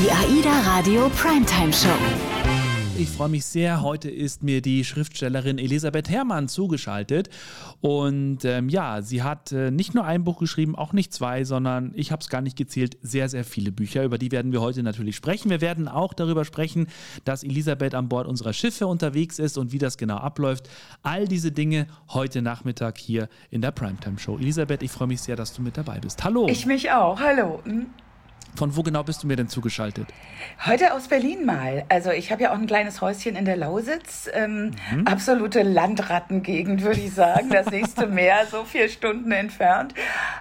Die AIDA Radio Primetime Show. Ich freue mich sehr. Heute ist mir die Schriftstellerin Elisabeth Herrmann zugeschaltet. Und ähm, ja, sie hat äh, nicht nur ein Buch geschrieben, auch nicht zwei, sondern ich habe es gar nicht gezählt, sehr, sehr viele Bücher. Über die werden wir heute natürlich sprechen. Wir werden auch darüber sprechen, dass Elisabeth an Bord unserer Schiffe unterwegs ist und wie das genau abläuft. All diese Dinge heute Nachmittag hier in der Primetime Show. Elisabeth, ich freue mich sehr, dass du mit dabei bist. Hallo. Ich mich auch. Hallo. Von wo genau bist du mir denn zugeschaltet? Heute aus Berlin mal. Also ich habe ja auch ein kleines Häuschen in der Lausitz. Ähm, mhm. Absolute Landrattengegend, würde ich sagen. Das nächste Meer, so vier Stunden entfernt.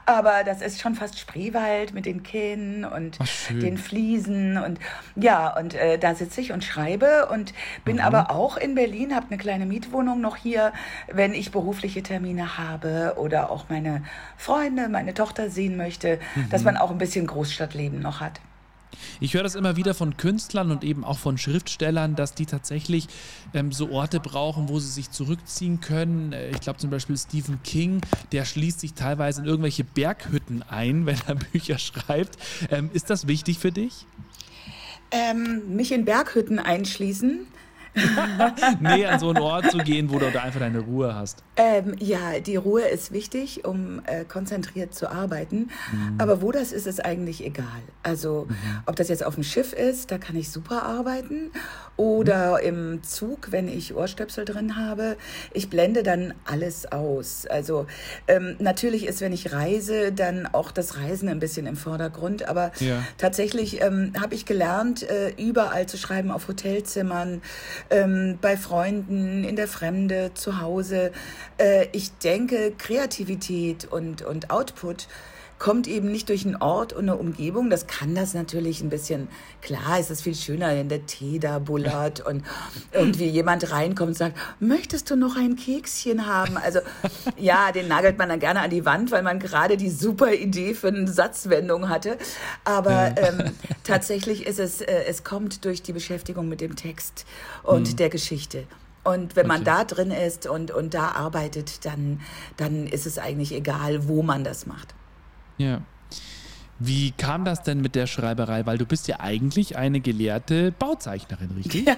Aber das ist schon fast Spreewald mit den Kähnen und Ach, den Fliesen. Und ja, und äh, da sitze ich und schreibe und bin mhm. aber auch in Berlin, habe eine kleine Mietwohnung noch hier, wenn ich berufliche Termine habe oder auch meine Freunde, meine Tochter sehen möchte, mhm. dass man auch ein bisschen Großstadtleben noch hat. Ich höre das immer wieder von Künstlern und eben auch von Schriftstellern, dass die tatsächlich ähm, so Orte brauchen, wo sie sich zurückziehen können. Äh, ich glaube zum Beispiel Stephen King, der schließt sich teilweise in irgendwelche Berghütten ein, wenn er Bücher schreibt. Ähm, ist das wichtig für dich? Ähm, mich in Berghütten einschließen? nee, an so einen Ort zu gehen, wo du da einfach deine Ruhe hast. Ähm, ja, die Ruhe ist wichtig, um äh, konzentriert zu arbeiten. Mhm. Aber wo das ist, ist eigentlich egal. Also, mhm. ob das jetzt auf dem Schiff ist, da kann ich super arbeiten. Oder mhm. im Zug, wenn ich Ohrstöpsel drin habe. Ich blende dann alles aus. Also, ähm, natürlich ist, wenn ich reise, dann auch das Reisen ein bisschen im Vordergrund. Aber ja. tatsächlich ähm, habe ich gelernt, äh, überall zu schreiben, auf Hotelzimmern, ähm, bei Freunden, in der Fremde, zu Hause. Äh, ich denke, Kreativität und, und Output kommt eben nicht durch einen Ort und eine Umgebung. Das kann das natürlich ein bisschen, klar ist es viel schöner, wenn der Tee da bullert und irgendwie jemand reinkommt und sagt, möchtest du noch ein Kekschen haben? Also ja, den nagelt man dann gerne an die Wand, weil man gerade die super Idee für eine Satzwendung hatte. Aber ähm, tatsächlich ist es, äh, es kommt durch die Beschäftigung mit dem Text und mhm. der Geschichte. Und wenn man da drin ist und, und da arbeitet, dann, dann ist es eigentlich egal, wo man das macht. Ja. Wie kam das denn mit der Schreiberei? Weil du bist ja eigentlich eine gelehrte Bauzeichnerin, richtig? Ja,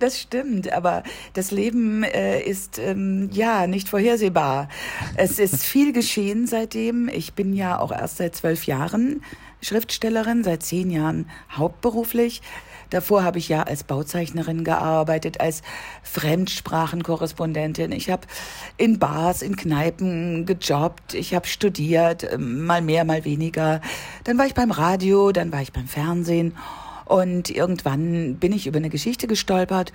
das stimmt. Aber das Leben äh, ist ähm, ja nicht vorhersehbar. Es ist viel geschehen seitdem. Ich bin ja auch erst seit zwölf Jahren Schriftstellerin, seit zehn Jahren hauptberuflich. Davor habe ich ja als Bauzeichnerin gearbeitet, als Fremdsprachenkorrespondentin. Ich habe in Bars, in Kneipen gejobbt. Ich habe studiert, ähm, mal mehr, mal weniger. Dann war ich beim Radio, dann war ich beim Fernsehen. Und irgendwann bin ich über eine Geschichte gestolpert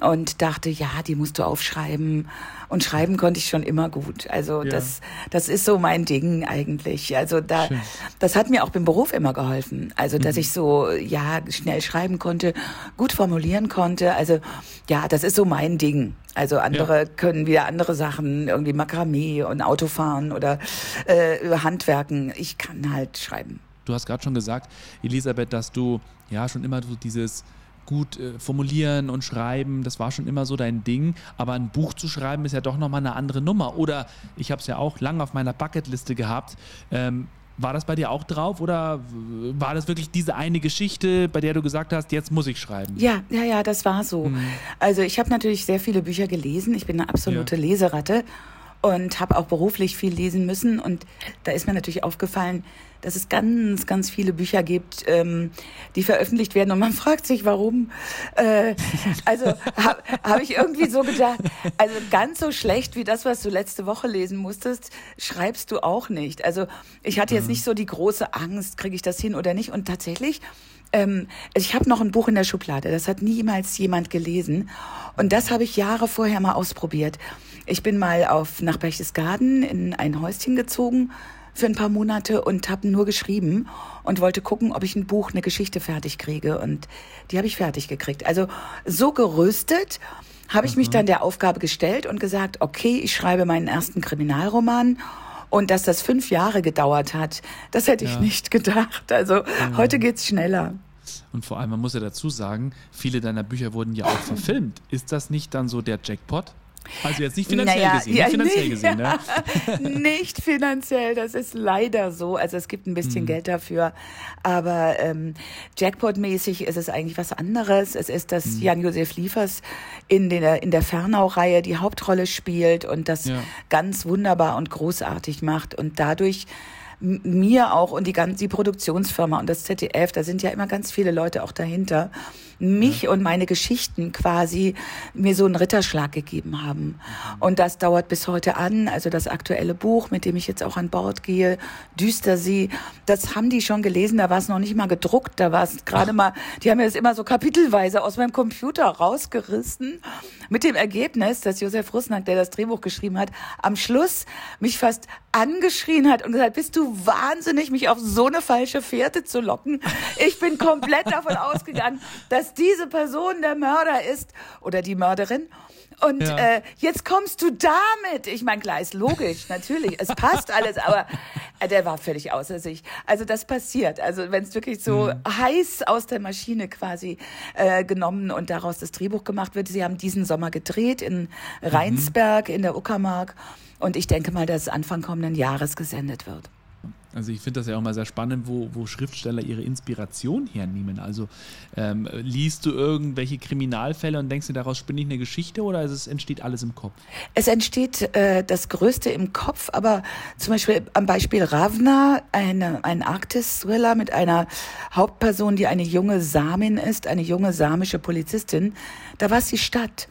und dachte, ja, die musst du aufschreiben. Und schreiben konnte ich schon immer gut. Also ja. das, das ist so mein Ding eigentlich. Also da, das hat mir auch beim Beruf immer geholfen. Also dass mhm. ich so, ja, schnell schreiben konnte, gut formulieren konnte. Also ja, das ist so mein Ding. Also andere ja. können wieder andere Sachen, irgendwie Makramee und Autofahren oder äh, Handwerken. Ich kann halt schreiben. Du hast gerade schon gesagt, Elisabeth, dass du ja schon immer so dieses gut äh, formulieren und schreiben, das war schon immer so dein Ding. Aber ein Buch zu schreiben ist ja doch nochmal eine andere Nummer. Oder ich habe es ja auch lange auf meiner Bucketliste gehabt. Ähm, war das bei dir auch drauf oder war das wirklich diese eine Geschichte, bei der du gesagt hast, jetzt muss ich schreiben? Ja, ja, ja, das war so. Mhm. Also ich habe natürlich sehr viele Bücher gelesen. Ich bin eine absolute ja. Leseratte und habe auch beruflich viel lesen müssen. Und da ist mir natürlich aufgefallen, dass es ganz, ganz viele Bücher gibt, ähm, die veröffentlicht werden und man fragt sich, warum. Äh, also habe hab ich irgendwie so gedacht, also ganz so schlecht wie das, was du letzte Woche lesen musstest, schreibst du auch nicht. Also ich hatte jetzt mhm. nicht so die große Angst, kriege ich das hin oder nicht. Und tatsächlich ähm, ich habe noch ein Buch in der Schublade, das hat niemals jemand gelesen. Und das habe ich Jahre vorher mal ausprobiert. Ich bin mal auf nach Berchtesgaden in ein Häuschen gezogen für ein paar Monate und habe nur geschrieben und wollte gucken, ob ich ein Buch, eine Geschichte fertig kriege. Und die habe ich fertig gekriegt. Also so gerüstet habe ich mich mhm. dann der Aufgabe gestellt und gesagt, okay, ich schreibe meinen ersten Kriminalroman. Und dass das fünf Jahre gedauert hat, das hätte ich ja. nicht gedacht. Also mhm. heute geht's schneller. Und vor allem, man muss ja dazu sagen, viele deiner Bücher wurden ja auch verfilmt. Ist das nicht dann so der Jackpot? Also jetzt nicht finanziell naja, gesehen, ja, nicht finanziell nicht, gesehen, ne? nicht finanziell, das ist leider so. Also es gibt ein bisschen mhm. Geld dafür, aber ähm, Jackpot-mäßig ist es eigentlich was anderes. Es ist, dass mhm. Jan-Josef Liefers in der, in der Fernau-Reihe die Hauptrolle spielt und das ja. ganz wunderbar und großartig macht und dadurch mir auch und die ganze die Produktionsfirma und das ZDF, da sind ja immer ganz viele Leute auch dahinter mich ja. und meine Geschichten quasi mir so einen Ritterschlag gegeben haben. Und das dauert bis heute an. Also das aktuelle Buch, mit dem ich jetzt auch an Bord gehe, Düstersee, das haben die schon gelesen. Da war es noch nicht mal gedruckt. Da war es gerade mal, die haben mir das immer so kapitelweise aus meinem Computer rausgerissen. Mit dem Ergebnis, dass Josef Russnack, der das Drehbuch geschrieben hat, am Schluss mich fast angeschrien hat und gesagt, bist du wahnsinnig, mich auf so eine falsche Fährte zu locken? Ich bin komplett davon ausgegangen, dass dass diese Person der Mörder ist oder die Mörderin. Und ja. äh, jetzt kommst du damit. Ich meine, klar, ist logisch, natürlich. Es passt alles, aber äh, der war völlig außer sich. Also das passiert. Also wenn es wirklich so mhm. heiß aus der Maschine quasi äh, genommen und daraus das Drehbuch gemacht wird. Sie haben diesen Sommer gedreht in Rheinsberg mhm. in der Uckermark. Und ich denke mal, dass es Anfang kommenden Jahres gesendet wird. Also ich finde das ja auch mal sehr spannend, wo, wo Schriftsteller ihre Inspiration hernehmen. Also ähm, liest du irgendwelche Kriminalfälle und denkst dir, daraus spinne ich eine Geschichte oder es entsteht alles im Kopf? Es entsteht äh, das Größte im Kopf, aber zum Beispiel am Beispiel Ravna, eine, ein Arktis-Thriller mit einer Hauptperson, die eine junge Samin ist, eine junge samische Polizistin, da war es die Stadt.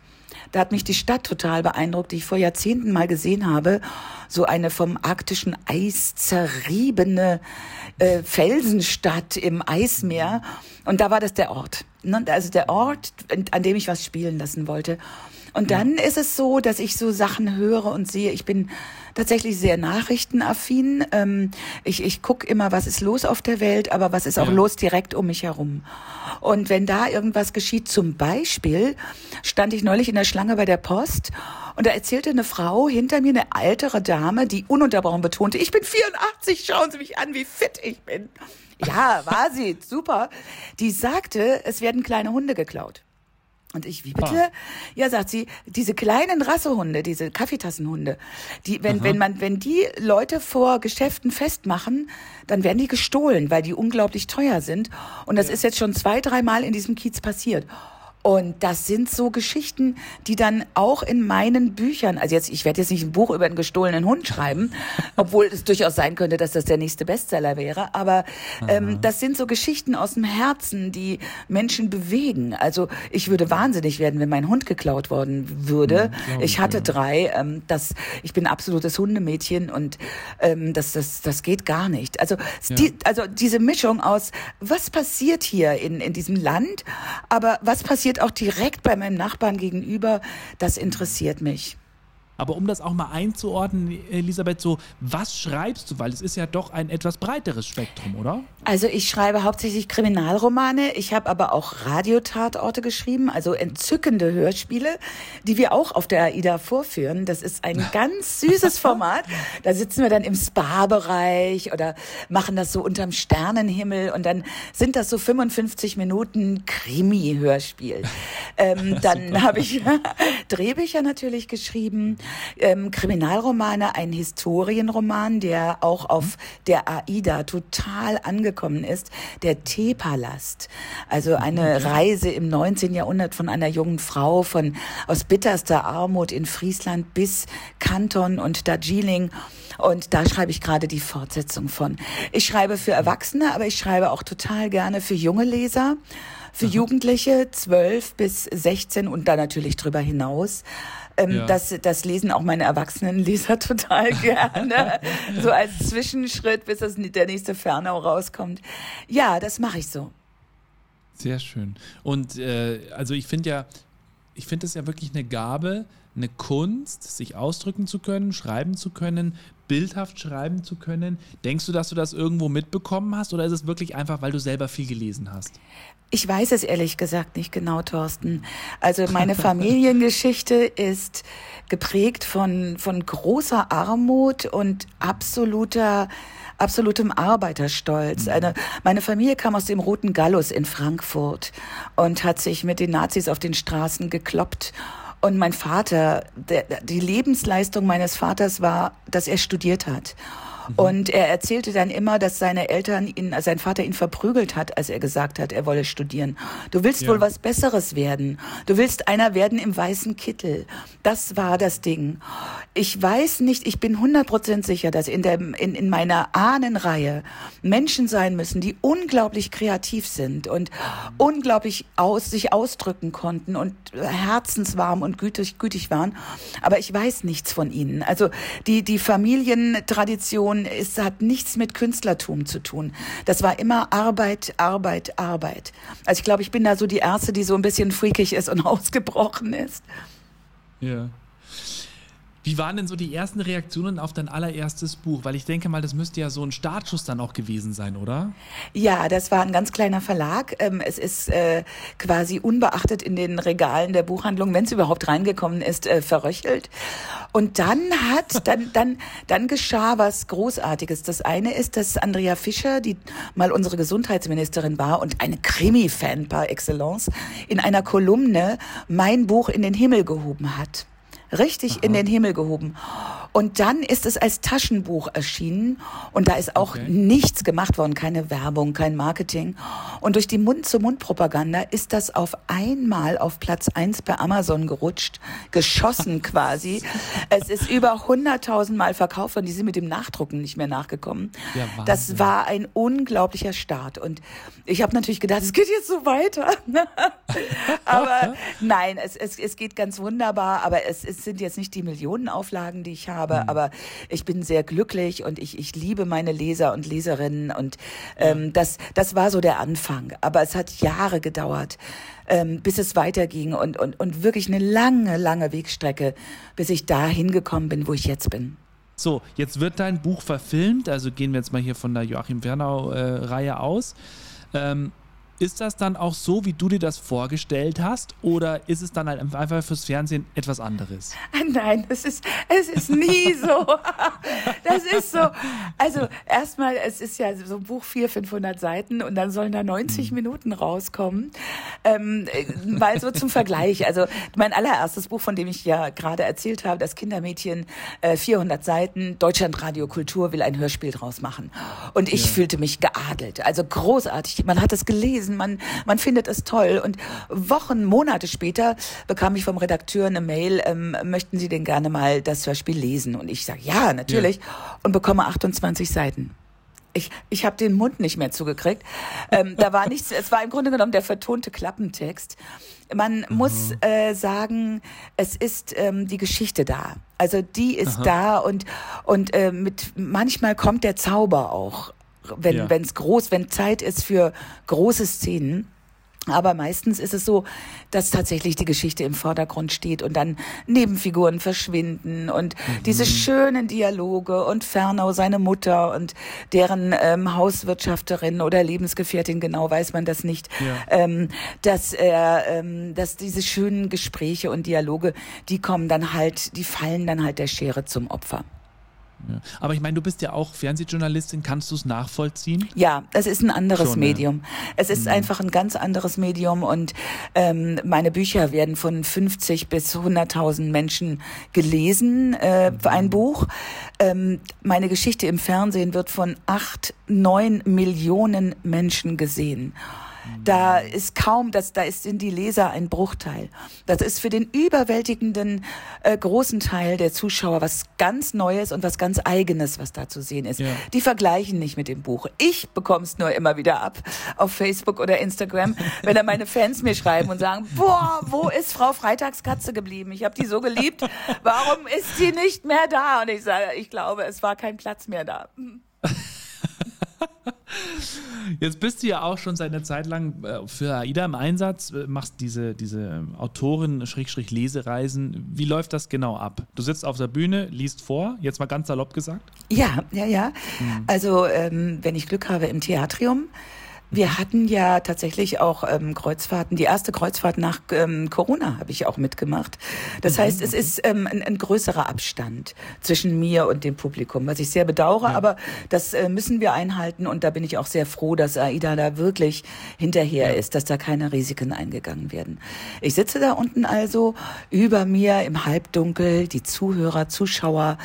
Da hat mich die Stadt total beeindruckt, die ich vor Jahrzehnten mal gesehen habe. So eine vom arktischen Eis zerriebene äh, Felsenstadt im Eismeer. Und da war das der Ort. Ne? Also der Ort, an dem ich was spielen lassen wollte. Und dann ist es so, dass ich so Sachen höre und sehe. Ich bin tatsächlich sehr nachrichtenaffin. Ähm, ich ich gucke immer, was ist los auf der Welt, aber was ist auch ja. los direkt um mich herum. Und wenn da irgendwas geschieht, zum Beispiel stand ich neulich in der Schlange bei der Post und da erzählte eine Frau hinter mir, eine ältere Dame, die ununterbrochen betonte, ich bin 84, schauen Sie mich an, wie fit ich bin. Ja, war sie, super. Die sagte, es werden kleine Hunde geklaut. Und ich, wie bitte? Ah. Ja, sagt sie, diese kleinen Rassehunde, diese Kaffeetassenhunde, die, wenn, wenn man, wenn die Leute vor Geschäften festmachen, dann werden die gestohlen, weil die unglaublich teuer sind. Und das ja. ist jetzt schon zwei, dreimal in diesem Kiez passiert. Und das sind so Geschichten, die dann auch in meinen Büchern, also jetzt, ich werde jetzt nicht ein Buch über einen gestohlenen Hund schreiben, obwohl es durchaus sein könnte, dass das der nächste Bestseller wäre, aber ähm, das sind so Geschichten aus dem Herzen, die Menschen bewegen. Also ich würde wahnsinnig werden, wenn mein Hund geklaut worden würde. Ja, ich hatte drei. Ähm, das, ich bin absolutes Hundemädchen und ähm, das, das, das geht gar nicht. Also, ja. die, also diese Mischung aus, was passiert hier in, in diesem Land, aber was passiert passiert auch direkt bei meinem Nachbarn gegenüber. Das interessiert mich. Aber um das auch mal einzuordnen, Elisabeth, so, was schreibst du? Weil es ist ja doch ein etwas breiteres Spektrum, oder? Also ich schreibe hauptsächlich Kriminalromane. Ich habe aber auch Radiotatorte geschrieben, also entzückende Hörspiele, die wir auch auf der AIDA vorführen. Das ist ein ganz süßes Format. Da sitzen wir dann im Spa-Bereich oder machen das so unterm Sternenhimmel und dann sind das so 55 Minuten Krimi-Hörspiel. Ähm, dann habe ich Drehbücher natürlich geschrieben ähm, Kriminalromane, ein Historienroman, der auch auf der AIDA total angekommen ist, der Teepalast. Also eine mhm. Reise im 19. Jahrhundert von einer jungen Frau von aus bitterster Armut in Friesland bis Kanton und Darjeeling. Und da schreibe ich gerade die Fortsetzung von. Ich schreibe für Erwachsene, aber ich schreibe auch total gerne für junge Leser, für. Jugendliche, 12 bis 16 und dann natürlich drüber hinaus. Ähm, ja. das, das lesen auch meine erwachsenen Leser total gerne. so als Zwischenschritt, bis das, der nächste Fernau rauskommt. Ja, das mache ich so. Sehr schön. Und äh, also ich finde ja, ich finde es ja wirklich eine Gabe, eine Kunst, sich ausdrücken zu können, schreiben zu können, bildhaft schreiben zu können. Denkst du, dass du das irgendwo mitbekommen hast oder ist es wirklich einfach, weil du selber viel gelesen hast? Ich weiß es ehrlich gesagt nicht genau, Thorsten. Also meine Familiengeschichte ist geprägt von, von großer Armut und absoluter absolutem Arbeiterstolz. Mhm. Eine, meine Familie kam aus dem Roten Gallus in Frankfurt und hat sich mit den Nazis auf den Straßen gekloppt Und mein Vater, der, die Lebensleistung meines Vaters war, dass er studiert hat. Mhm. Und er erzählte dann immer, dass seine Eltern ihn, also sein Vater ihn verprügelt hat, als er gesagt hat, er wolle studieren. Du willst ja. wohl was Besseres werden. Du willst einer werden im weißen Kittel. Das war das Ding. Ich weiß nicht, ich bin 100% sicher, dass in, der, in, in meiner Ahnenreihe Menschen sein müssen, die unglaublich kreativ sind und unglaublich aus, sich ausdrücken konnten und herzenswarm und gütig, gütig waren. Aber ich weiß nichts von ihnen. Also die, die Familientradition Religion ist, hat nichts mit Künstlertum zu tun. Das war immer Arbeit, Arbeit, Arbeit. Also ich glaube, ich bin da so die Erste, die so ein bisschen freakig ist und ausgebrochen ist. Ja. Wie waren denn so die ersten Reaktionen auf dein allererstes Buch? Weil ich denke mal, das müsste ja so ein Startschuss dann auch gewesen sein, oder? Ja, das war ein ganz kleiner Verlag. Ähm, es ist äh, quasi unbeachtet in den Regalen der Buchhandlung, wenn es überhaupt reingekommen ist, äh, verröchelt. Und dann hat, dann, dann, dann geschah was Großartiges. Das eine ist, dass Andrea Fischer, die mal unsere Gesundheitsministerin war und eine Krimi-Fan par excellence, in einer Kolumne mein Buch in den Himmel gehoben hat richtig Aha. in den Himmel gehoben. Und dann ist es als Taschenbuch erschienen und da ist auch okay. nichts gemacht worden, keine Werbung, kein Marketing. Und durch die Mund-zu-Mund-Propaganda ist das auf einmal auf Platz eins bei Amazon gerutscht, geschossen quasi. es ist über 100.000 Mal verkauft und die sind mit dem Nachdrucken nicht mehr nachgekommen. Ja, das war ein unglaublicher Start und ich habe natürlich gedacht, es geht jetzt so weiter. aber nein, es, es, es geht ganz wunderbar, aber es, es sind jetzt nicht die Millionenauflagen, die ich habe, mhm. aber ich bin sehr glücklich und ich, ich liebe meine Leser und Leserinnen und ähm, das, das war so der Anfang. Aber es hat Jahre gedauert, ähm, bis es weiterging und, und, und wirklich eine lange, lange Wegstrecke, bis ich da hingekommen bin, wo ich jetzt bin. So, jetzt wird dein Buch verfilmt, also gehen wir jetzt mal hier von der Joachim Wernau-Reihe äh, aus. Ähm, ist das dann auch so, wie du dir das vorgestellt hast? Oder ist es dann halt einfach fürs Fernsehen etwas anderes? Nein, es ist, es ist nie so. Das ist so. Also, erstmal, es ist ja so ein Buch 400, 500 Seiten und dann sollen da 90 mhm. Minuten rauskommen. Ähm, weil so zum Vergleich. Also, mein allererstes Buch, von dem ich ja gerade erzählt habe, das Kindermädchen, äh, 400 Seiten, Deutschlandradio Kultur will ein Hörspiel draus machen. Und ich ja. fühlte mich geadelt. Also großartig. Man hat es gelesen gelesen, man, man findet es toll. Und Wochen, Monate später bekam ich vom Redakteur eine Mail, ähm, möchten Sie denn gerne mal das Hörspiel lesen? Und ich sage, ja, natürlich. Ja. Und bekomme 28 Seiten ich, ich habe den Mund nicht mehr zugekriegt. Ähm, da war nichts, es war im Grunde genommen der vertonte Klappentext. Man mhm. muss äh, sagen, es ist ähm, die Geschichte da. Also die ist Aha. da und und äh, mit manchmal kommt der Zauber auch wenn ja. es groß, wenn Zeit ist für große Szenen. Aber meistens ist es so, dass tatsächlich die Geschichte im Vordergrund steht und dann Nebenfiguren verschwinden und mhm. diese schönen Dialoge und Fernau seine Mutter und deren ähm, Hauswirtschafterin oder Lebensgefährtin, genau weiß man das nicht, ja. ähm, dass er, ähm, dass diese schönen Gespräche und Dialoge, die kommen dann halt, die fallen dann halt der Schere zum Opfer. Ja. Aber ich meine, du bist ja auch Fernsehjournalistin, kannst du es nachvollziehen? Ja, es ist ein anderes Schon, Medium. Ja. Es ist mhm. einfach ein ganz anderes Medium und ähm, meine Bücher werden von 50 bis 100.000 Menschen gelesen, äh, mhm. ein Buch. Ähm, meine Geschichte im Fernsehen wird von acht, neun Millionen Menschen gesehen. Da ist kaum, das, da ist in die Leser ein Bruchteil. Das ist für den überwältigenden äh, großen Teil der Zuschauer was ganz Neues und was ganz Eigenes, was da zu sehen ist. Ja. Die vergleichen nicht mit dem Buch. Ich bekomme es nur immer wieder ab auf Facebook oder Instagram, wenn dann meine Fans mir schreiben und sagen, boah, wo ist Frau Freitagskatze geblieben? Ich habe die so geliebt. Warum ist sie nicht mehr da? Und ich sage, ich glaube, es war kein Platz mehr da. Jetzt bist du ja auch schon seit einer Zeit lang äh, für AIDA im Einsatz, äh, machst diese, diese Autoren-Lesereisen. Wie läuft das genau ab? Du sitzt auf der Bühne, liest vor, jetzt mal ganz salopp gesagt? Ja, ja, ja. Mhm. Also, ähm, wenn ich Glück habe im Theatrium, wir hatten ja tatsächlich auch ähm, Kreuzfahrten. Die erste Kreuzfahrt nach ähm, Corona habe ich auch mitgemacht. Das mhm. heißt, es ist ähm, ein, ein, größerer Abstand zwischen mir und dem Publikum, was ich sehr bedauere, ja. aber das äh, müssen wir einhalten und da bin ich auch sehr froh, dass AIDA da wirklich hinterher ja. ist, dass da keine Risiken eingegangen werden. Ich sitze da unten also über mir im Halbdunkel, die Zuhörer, Zuschauer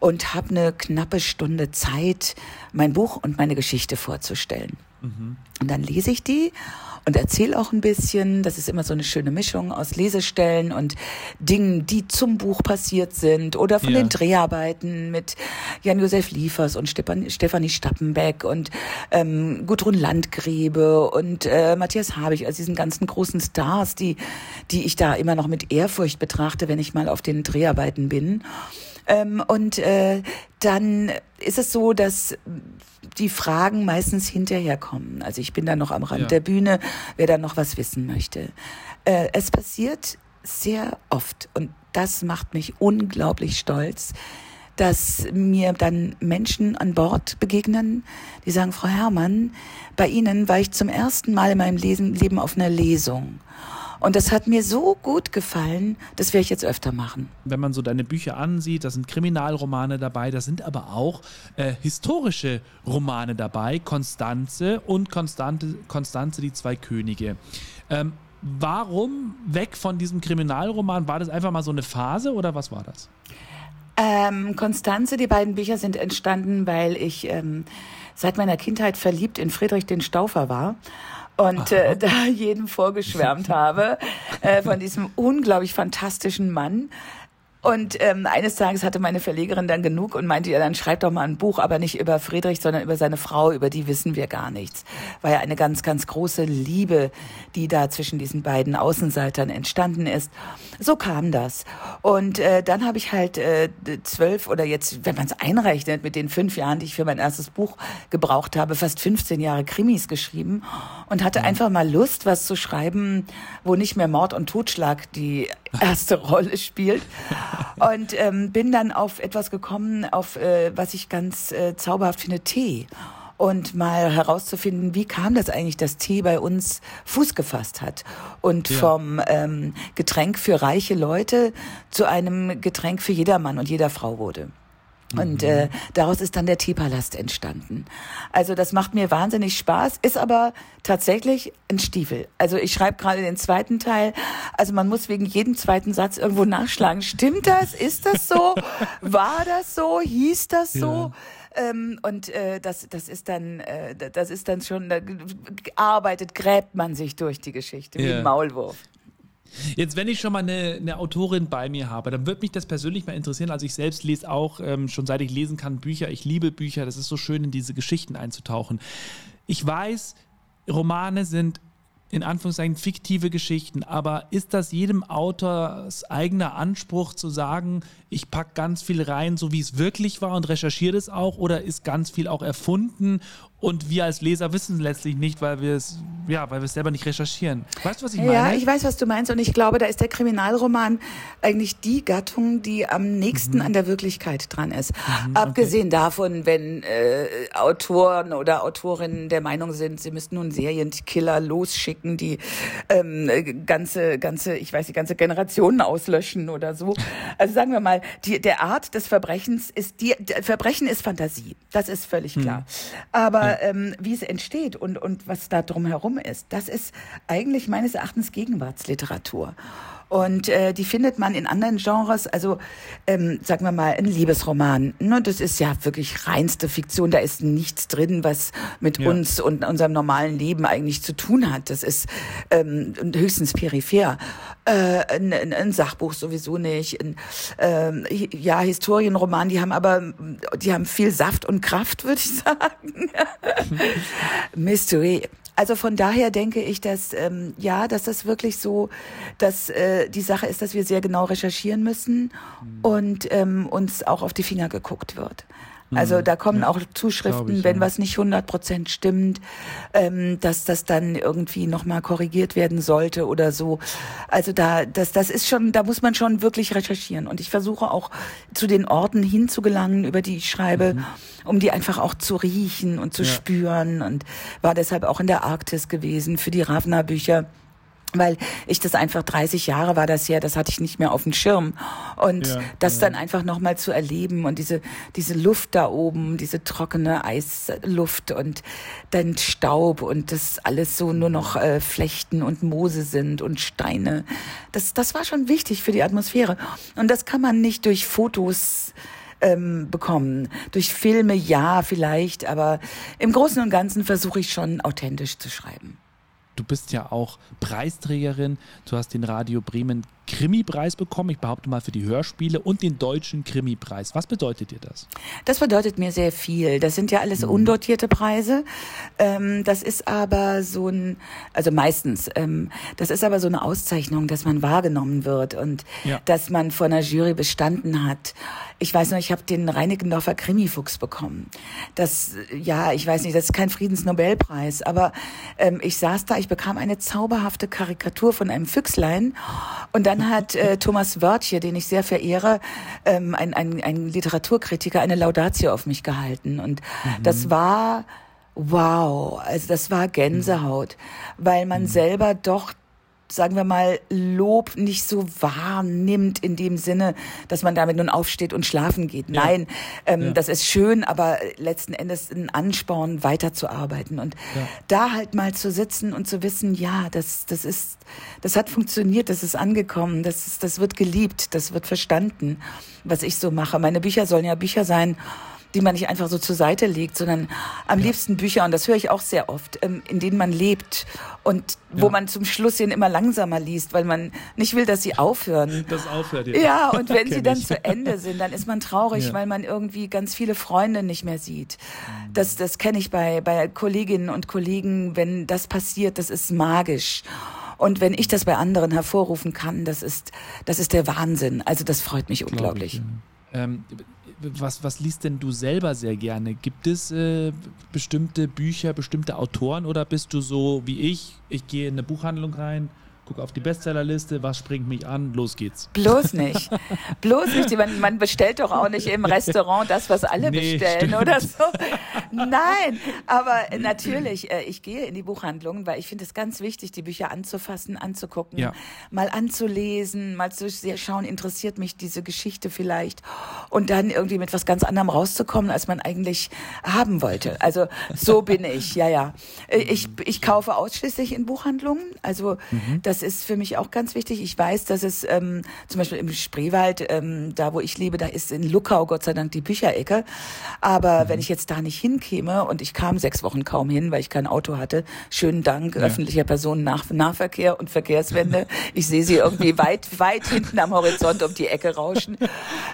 und habe eine knappe Stunde Zeit, mein Buch und meine Geschichte vorzustellen. Mhm. Und dann lese ich die und erzähle auch ein bisschen. Das ist immer so eine schöne Mischung aus Lesestellen und Dingen, die zum Buch passiert sind oder von ja. den Dreharbeiten mit Jan-Josef Liefers und Stefanie Stappenbeck und ähm, Gudrun Landgräbe und äh, Matthias Habich, also diesen ganzen großen Stars, die, die ich da immer noch mit Ehrfurcht betrachte, wenn ich mal auf den Dreharbeiten bin. Ähm, und äh, dann ist es so, dass die Fragen meistens hinterher kommen. Also ich bin da noch am Rand ja. der Bühne, wer da noch was wissen möchte. Äh, es passiert sehr oft und das macht mich unglaublich stolz, dass mir dann Menschen an Bord begegnen, die sagen, Frau Herrmann, bei Ihnen war ich zum ersten Mal in meinem Leben auf einer Lesung. Und das hat mir so gut gefallen, das werde ich jetzt öfter machen. Wenn man so deine Bücher ansieht, da sind Kriminalromane dabei, da sind aber auch äh, historische Romane dabei, Konstanze und Konstante, Konstanze, die zwei Könige. Ähm, warum weg von diesem Kriminalroman? War das einfach mal so eine Phase oder was war das? Ähm, Konstanze, die beiden Bücher sind entstanden, weil ich ähm, seit meiner Kindheit verliebt in Friedrich den Staufer war und äh, da jedem vorgeschwärmt habe äh, von diesem unglaublich fantastischen Mann, und ähm, eines Tages hatte meine Verlegerin dann genug und meinte, ja, dann schreib doch mal ein Buch, aber nicht über Friedrich, sondern über seine Frau, über die wissen wir gar nichts. War ja eine ganz, ganz große Liebe, die da zwischen diesen beiden Außenseitern entstanden ist. So kam das. Und äh, dann habe ich halt äh, zwölf oder jetzt, wenn man es einrechnet, mit den fünf Jahren, die ich für mein erstes Buch gebraucht habe, fast 15 Jahre Krimis geschrieben und hatte mhm. einfach mal Lust, was zu schreiben, wo nicht mehr Mord und Totschlag die erste Rolle spielt. Und ähm, bin dann auf etwas gekommen, auf äh, was ich ganz äh, zauberhaft finde, Tee. Und mal herauszufinden, wie kam das eigentlich, dass Tee bei uns Fuß gefasst hat und ja. vom ähm, Getränk für reiche Leute zu einem Getränk für jedermann und jeder Frau wurde. Und mhm. äh, daraus ist dann der Teepalast entstanden. Also das macht mir wahnsinnig Spaß, ist aber tatsächlich ein Stiefel. Also ich schreibe gerade den zweiten Teil. Also man muss wegen jedem zweiten Satz irgendwo nachschlagen. Stimmt das? Ist das so? War das so? Hieß das so? Ja. Ähm, und äh, das, das ist dann, äh, das ist dann schon, da arbeitet, gräbt man sich durch die Geschichte wie ein Maulwurf. Jetzt, wenn ich schon mal eine, eine, Autorin bei mir habe, dann würde mich das persönlich mal interessieren. Also ich selbst lese auch, ähm, schon seit ich lesen kann, Bücher. Ich liebe Bücher. Das ist so schön, in diese Geschichten einzutauchen. Ich weiß, Romane sind in Anführungszeichen fiktive Geschichten, aber ist das jedem Autors eigener Anspruch zu sagen, ich packe ganz viel rein, so wie es wirklich war und recherchiere das auch, oder ist ganz viel auch erfunden und wir als Leser wissen es letztlich nicht, weil wir es ja, weil wir es selber nicht recherchieren. Weißt du, was ich meine? Ja, ich weiß, was du meinst und ich glaube, da ist der Kriminalroman eigentlich die Gattung, die am nächsten mhm. an der Wirklichkeit dran ist. Mhm, Abgesehen okay. davon, wenn äh, Autoren oder Autorinnen der Meinung sind, sie müssten nun Serienkiller losschicken, die ähm, ganze ganze, ich weiß, die ganze Generationen auslöschen oder so. Also sagen wir mal, die der Art des Verbrechens ist die Verbrechen ist Fantasie. Das ist völlig mhm. klar. Aber ähm, wie es entsteht und, und was da drumherum ist, das ist eigentlich meines Erachtens Gegenwartsliteratur. Und äh, die findet man in anderen Genres, also ähm, sagen wir mal ein Liebesroman. Ne, das ist ja wirklich reinste Fiktion. Da ist nichts drin, was mit ja. uns und unserem normalen Leben eigentlich zu tun hat. Das ist ähm, höchstens peripher. Äh, ein, ein Sachbuch sowieso nicht. Ein, äh, ja, Historienroman, die haben aber, die haben viel Saft und Kraft, würde ich sagen. Mystery also von daher denke ich, dass ähm, ja, dass das wirklich so, dass äh, die Sache ist, dass wir sehr genau recherchieren müssen mhm. und ähm, uns auch auf die Finger geguckt wird. Also da kommen auch Zuschriften, ich, wenn ja. was nicht 100% stimmt, ähm, dass das dann irgendwie nochmal korrigiert werden sollte oder so. Also da, das, das ist schon, da muss man schon wirklich recherchieren. Und ich versuche auch zu den Orten hinzugelangen, über die ich schreibe, um die einfach auch zu riechen und zu Ja. spüren und war deshalb auch in der Arktis gewesen für die Ravna-Bücher. Weil ich das einfach 30 Jahre war das ja, das hatte ich nicht mehr auf dem Schirm. Und Ja, das dann einfach nochmal zu erleben und diese, diese Luft da oben, diese trockene Eisluft und dann Staub und das alles so nur noch äh, Flechten und Moose sind und Steine. Das, das war schon wichtig für die Atmosphäre. Und das kann man nicht durch Fotos ähm, bekommen. Durch Filme ja, vielleicht, aber im Großen und Ganzen versuche ich schon authentisch zu schreiben. Du bist ja auch Preisträgerin. Du hast den Radio Bremen Krimi-Preis bekommen. Ich behaupte mal für die Hörspiele und den deutschen Krimi-Preis. Was bedeutet dir das? Das bedeutet mir sehr viel. Das sind ja alles Mhm. undotierte Preise. Ähm, das ist aber so ein, also meistens, ähm, das ist aber so eine Auszeichnung, dass man wahrgenommen wird und Ja. dass man vor einer Jury bestanden hat. Ich weiß noch, ich habe den Reinickendorfer Krimifuchs bekommen. Das, ja, ich weiß nicht, das ist kein Friedensnobelpreis, aber ähm, ich saß da, ich bekam eine zauberhafte Karikatur von einem Füchslein und dann hat äh, Thomas Wörtje, den ich sehr verehre, ähm, ein, ein, ein Literaturkritiker, eine Laudatio auf mich gehalten. Und das war wow, also das war Gänsehaut, weil man selber doch sagen wir mal, Lob nicht so wahrnimmt in dem Sinne, dass man damit nun aufsteht und schlafen geht. Ja. Nein, ähm, Ja. das ist schön, aber letzten Endes ein Ansporn, weiterzuarbeiten. Und Ja. da halt mal zu sitzen und zu wissen, ja, das, das ist, das hat funktioniert, das ist angekommen, das ist, das wird geliebt, das wird verstanden, was ich so mache. Meine Bücher sollen ja Bücher sein, die man nicht einfach so zur Seite legt, sondern am liebsten Bücher, und das höre ich auch sehr oft, ähm, in denen man lebt und wo Ja. man zum Schluss hin immer langsamer liest, weil man nicht will, dass sie aufhören. Das aufhört Ja, und wenn sie dann ich. zu Ende sind, dann ist man traurig, Ja. weil man irgendwie ganz viele Freunde nicht mehr sieht. Das, das kenne ich bei, bei Kolleginnen und Kollegen, wenn das passiert, das ist magisch. Und wenn ich das bei anderen hervorrufen kann, das ist, das ist der Wahnsinn. Also das freut mich unglaublich. Ähm, was, was liest denn du selber sehr gerne? Gibt es äh, bestimmte Bücher, bestimmte Autoren oder bist du so wie ich? Ich gehe in eine Buchhandlung rein, gucke auf die Bestsellerliste, was springt mich an, los geht's. Bloß nicht. Bloß nicht. Man, man bestellt doch auch nicht im Restaurant das, was alle Nee, bestellen stimmt. oder so. Nein, aber natürlich, äh, ich gehe in die Buchhandlungen, weil ich finde es ganz wichtig, die Bücher anzufassen, anzugucken, Ja. mal anzulesen, mal zu schauen, interessiert mich diese Geschichte vielleicht und dann irgendwie mit was ganz anderem rauszukommen, als man eigentlich haben wollte. Also so bin ich, ja, ja. Äh, Ich, ich kaufe ausschließlich in Buchhandlungen, also das ist für mich auch ganz wichtig. Ich weiß, dass es ähm, zum Beispiel im Spreewald, ähm, da wo ich lebe, da ist in Luckau Gott sei Dank die Bücherecke. Aber wenn ich jetzt da nicht hinkäme und ich kam sechs Wochen kaum hin, weil ich kein Auto hatte, schönen Dank, öffentlicher Personennahverkehr und Verkehrswende. Ich sehe sie irgendwie weit, weit hinten am Horizont um die Ecke rauschen.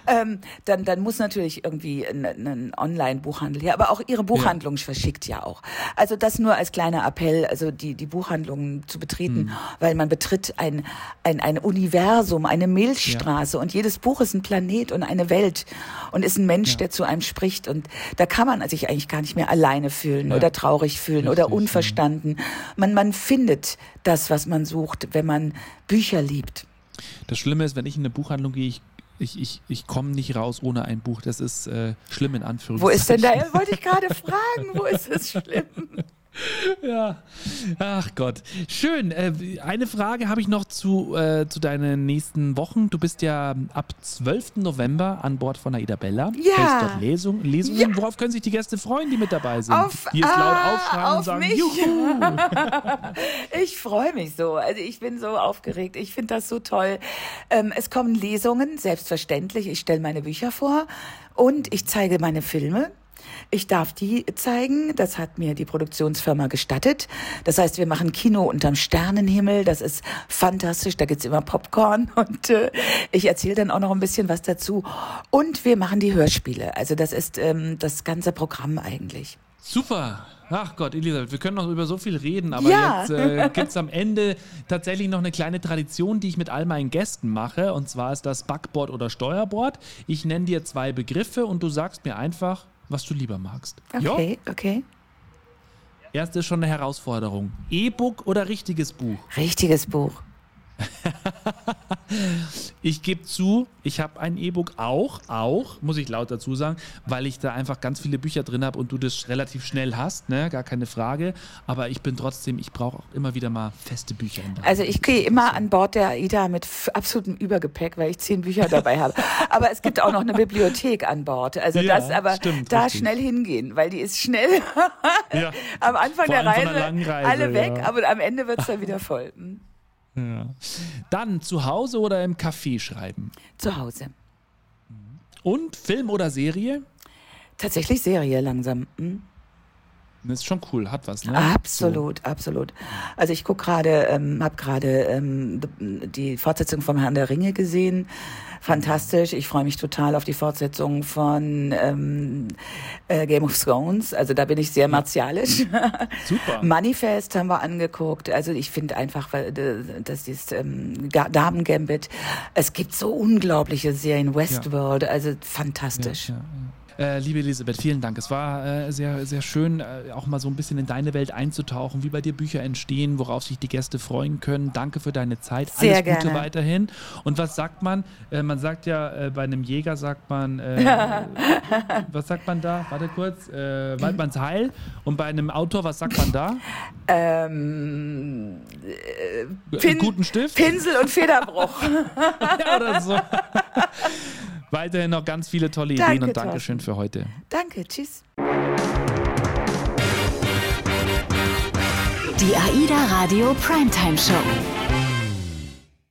Ähm, dann, dann muss natürlich irgendwie ein, ein Online-Buchhandel her. Aber auch ihre Buchhandlung verschickt ja auch. Also das nur als kleiner Appell, also die, die Buchhandlungen zu betreten, weil man betritt ein, ein, ein Universum, eine Milchstraße und jedes Buch ist ein Planet und eine Welt und ist ein Mensch, der zu einem spricht und da kann man sich eigentlich gar nicht mehr alleine fühlen Ja. oder traurig fühlen oder Richtig, ja. unverstanden. Man, man findet das, was man sucht, wenn man Bücher liebt. Das Schlimme ist, wenn ich in eine Buchhandlung gehe, ich, ich, ich, ich komme nicht raus ohne ein Buch. Das ist äh, schlimm in Wo Anführungszeichen. ist denn da, wollte ich gerade fragen, wo ist es schlimm? Ja, ach Gott. Schön. Äh, eine Frage habe ich noch zu, äh, zu deinen nächsten Wochen. Du bist ja ab 12. November an Bord von Aida Bella. Ja. Hältst dort Lesung, Lesungen. Worauf können sich die Gäste freuen, die mit dabei sind? Auf- die jetzt laut ah, aufschreien auf und sagen, mich. Juhu! Ich freue mich so. Also ich bin so aufgeregt. Ich finde das so toll. Ähm, es kommen Lesungen, selbstverständlich. Ich stelle meine Bücher vor und ich zeige meine Filme. Ich darf die zeigen. Das hat mir die Produktionsfirma gestattet. Das heißt, wir machen Kino unterm Sternenhimmel. Das ist fantastisch. Da gibt's immer Popcorn und äh, ich erzähle dann auch noch ein bisschen was dazu. Und wir machen die Hörspiele. Also das ist ähm, das ganze Programm eigentlich. Super. Ach Gott, Elisabeth, wir können noch über so viel reden, aber Ja. jetzt äh, gibt es am Ende tatsächlich noch eine kleine Tradition, die ich mit all meinen Gästen mache. Und zwar ist das Backboard oder Steuerboard. Ich nenne dir zwei Begriffe und du sagst mir einfach, was du lieber magst. Okay, jo? okay. Erste ist schon eine Herausforderung. E-Book oder richtiges Buch? Richtiges Buch. ich gebe zu, ich habe ein E-Book auch, auch, muss ich laut dazu sagen, weil ich da einfach ganz viele Bücher drin habe und du das relativ schnell hast, ne? gar keine Frage. Aber ich bin trotzdem, ich brauche auch immer wieder mal feste Bücher. also ich gehe immer an Bord der AIDA mit absolutem Übergepäck, weil ich zehn Bücher dabei habe. Aber es gibt auch noch eine Bibliothek an Bord. Also ja, das, aber stimmt, da richtig. schnell hingehen, weil die ist schnell ja. am Anfang der Reise, Reise, alle weg, ja. aber am Ende wird es dann wieder voll. Ja. Dann zu Hause oder im Café schreiben? Zu Hause. Und Film oder Serie? Tatsächlich Serie langsam. Hm? Das ist schon cool, hat was, ne? Absolut, so. absolut. Also ich gucke gerade, ähm, habe gerade ähm, die Fortsetzung vom Herrn der Ringe gesehen. Fantastisch. Ich freue mich total auf die Fortsetzung von ähm, äh, Game of Thrones. Also da bin ich sehr martialisch. Super. Manifest haben wir angeguckt. Also ich finde einfach, das ist ähm, Damen Gambit. Es gibt so unglaubliche Serien. Westworld, ja. also fantastisch. Ja, ja, äh, liebe Elisabeth, vielen Dank. Es war äh, sehr, sehr schön, äh, auch mal so ein bisschen in deine Welt einzutauchen, wie bei dir Bücher entstehen, worauf sich die Gäste freuen können. Danke für deine Zeit. Sehr Alles gerne. Gute weiterhin. Und was sagt man? Äh, man sagt ja, äh, bei einem Jäger sagt man, was sagt man da? Warte kurz. Waldmanns Heil. Und bei einem Autor, was sagt man da? Ähm, Pin guten Stift? Pinsel und Federbruch. ja, oder so. Weiterhin noch ganz viele tolle Ideen Danke, und Dankeschön für heute. Danke, tschüss. Die AIDA Radio Primetime Show.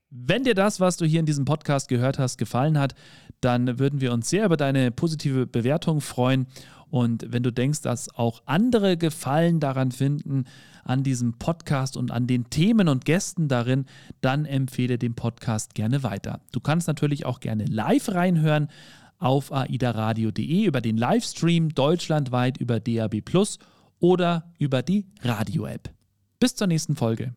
Wenn dir das, was du hier in diesem Podcast gehört hast, gefallen hat, dann würden wir uns sehr über deine positive Bewertung freuen. Und wenn du denkst, dass auch andere Gefallen daran finden, an diesem Podcast und an den Themen und Gästen darin, dann empfehle den Podcast gerne weiter. Du kannst natürlich auch gerne live reinhören auf aidaradio.de über den Livestream deutschlandweit über DAB Plus oder über die Radio-App. Bis zur nächsten Folge.